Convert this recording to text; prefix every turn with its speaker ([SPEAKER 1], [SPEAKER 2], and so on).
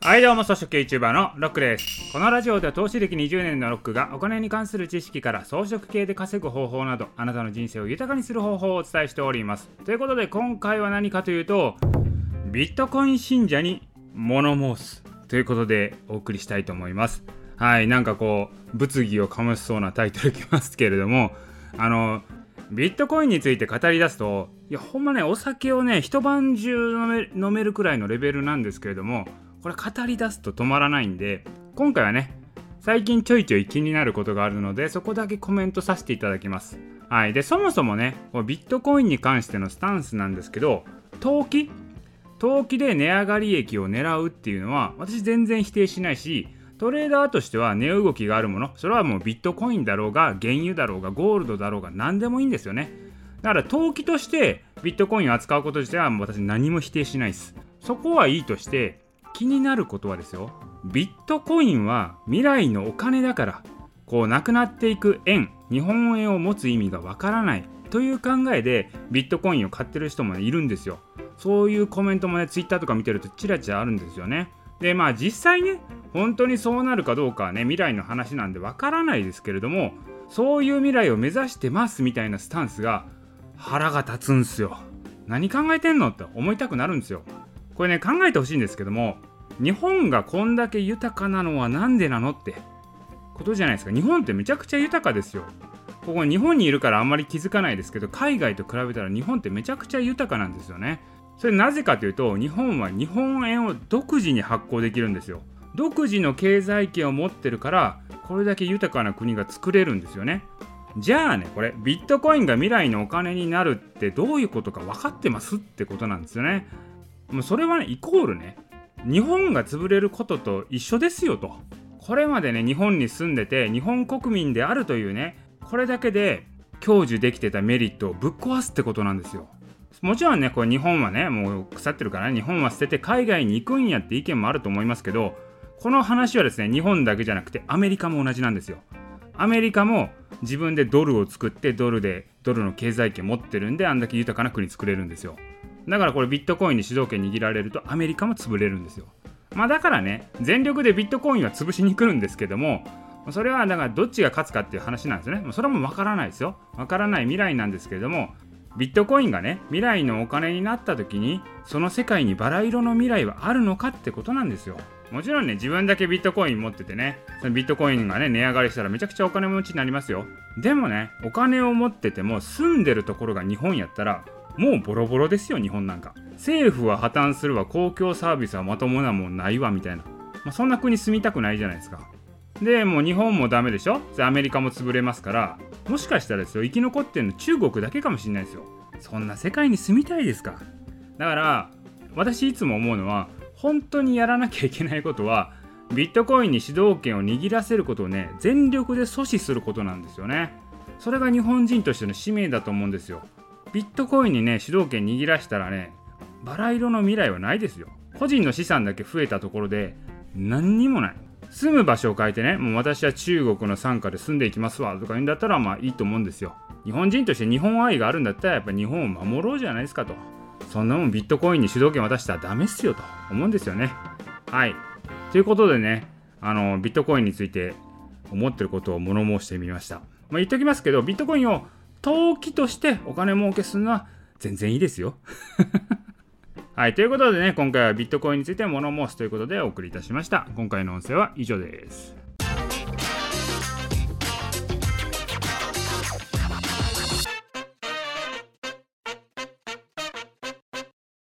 [SPEAKER 1] はいどうも、草食系 YouTuber のロックです。このラジオでは投資歴20年のロックがお金に関する知識から装飾系で稼ぐ方法など、あなたの人生を豊かにする方法をお伝えしております。ということで今回は何かというと、ビットコイン信者に物申すということでお送りしたいと思います。はい、なんかこう、物議を醸しそうなタイトルきますけれども、あの、ビットコインについて語り出すと、いや、ほんまね、お酒をね、一晩中飲め飲めるくらいのレベルなんですけれども、これ語り出すと止まらないんで、今回はね、最近ちょいちょい気になることがあるので、そこだけコメントさせていただきます。はい。で、そもそもね、こうビットコインに関してのスタンスなんですけど、投機？投機で値上がり益を狙うっていうのは、私全然否定しないし、トレーダーとしては値動きがあるもの、それはもうビットコインだろうが、原油だろうが、ゴールドだろうが、何でもいいんですよね。だから投機としてビットコインを扱うこと自体は私何も否定しないです。そこはいいとして、気になることはですよ。ビットコインは未来のお金だからこうなくなっていく円日本円を持つ意味がわからないという考えでビットコインを買ってる人もいるんですよ。そういうコメントもねツイッターとか見てるとチラチラあるんですよね。でまあ実際ね本当にそうなるかどうかはね未来の話なんでわからないですけれどもそういう未来を目指してますみたいなスタンスが腹が立つんすよ。何考えてんの？って思いたくなるんですよ。これね考えてほしいんですけども日本がこんだけ豊かなのはなんでなのってことじゃないですか。日本ってめちゃくちゃ豊かですよ。ここ日本にいるからあんまり気づかないですけど海外と比べたら日本ってめちゃくちゃ豊かなんですよね。それなぜかというと日本は日本円を独自に発行できるんですよ。独自の経済圏を持ってるからこれだけ豊かな国が作れるんですよね。じゃあねこれビットコインが未来のお金になるってどういうことか分かってますってことなんですよね。もうそれはねイコールね日本が潰れることと一緒ですよと。これまでね日本に住んでて日本国民であるというねこれだけで享受できてたメリットをぶっ壊すってことなんですよ。もちろんねこれ日本はねもう腐ってるから、ね、日本は捨てて海外に行くんやって意見もあると思いますけどこの話はですね日本だけじゃなくてアメリカも同じなんですよ。アメリカも自分でドルを作ってドルでドルの経済圏持ってるんであんだけ豊かな国作れるんですよ。だからこれビットコインに主導権握られるとアメリカも潰れるんですよ。まあだからね、全力でビットコインは潰しに来るんですけども、それはだからどっちが勝つかっていう話なんですよね。それもわからないですよ。わからない未来なんですけれども、ビットコインがね、未来のお金になった時に、その世界にバラ色の未来はあるのかってことなんですよ。もちろんね、自分だけビットコイン持っててね、そのビットコインがね、値上がりしたらめちゃくちゃお金持ちになりますよ。でもね、お金を持ってても住んでるところが日本やったら、もうボロボロですよ、日本なんか。政府は破綻するわ、公共サービスはまともなもんないわ、みたいな。まあ、そんな国住みたくないじゃないですか。で、もう日本もダメでしょ？アメリカも潰れますから、もしかしたらですよ、生き残ってるの中国だけかもしれないですよ。そんな世界に住みたいですかだから、私いつも思うのは、本当にやらなきゃいけないことは、ビットコインに主導権を握らせることをね、全力で阻止することなんですよね。それが日本人としての使命だと思うんですよ。ビットコインにね主導権握らしたらねバラ色の未来はないですよ。個人の資産だけ増えたところで何にもない。住む場所を変えてねもう私は中国の傘下で住んでいきますわとか言うんだったらまあいいと思うんですよ。日本人として日本愛があるんだったらやっぱ日本を守ろうじゃないですかと。そんなもんビットコインに主導権渡したらダメっすよと思うんですよね。はい。ということでねあのビットコインについて思ってることを物申してみました、まあ、言っときますけどビットコインを投機としてお金儲けするのは全然いいですよ。はい、ということでね、今回はビットコインについて物申すということでお送りいたしました。今回の音声は以上です。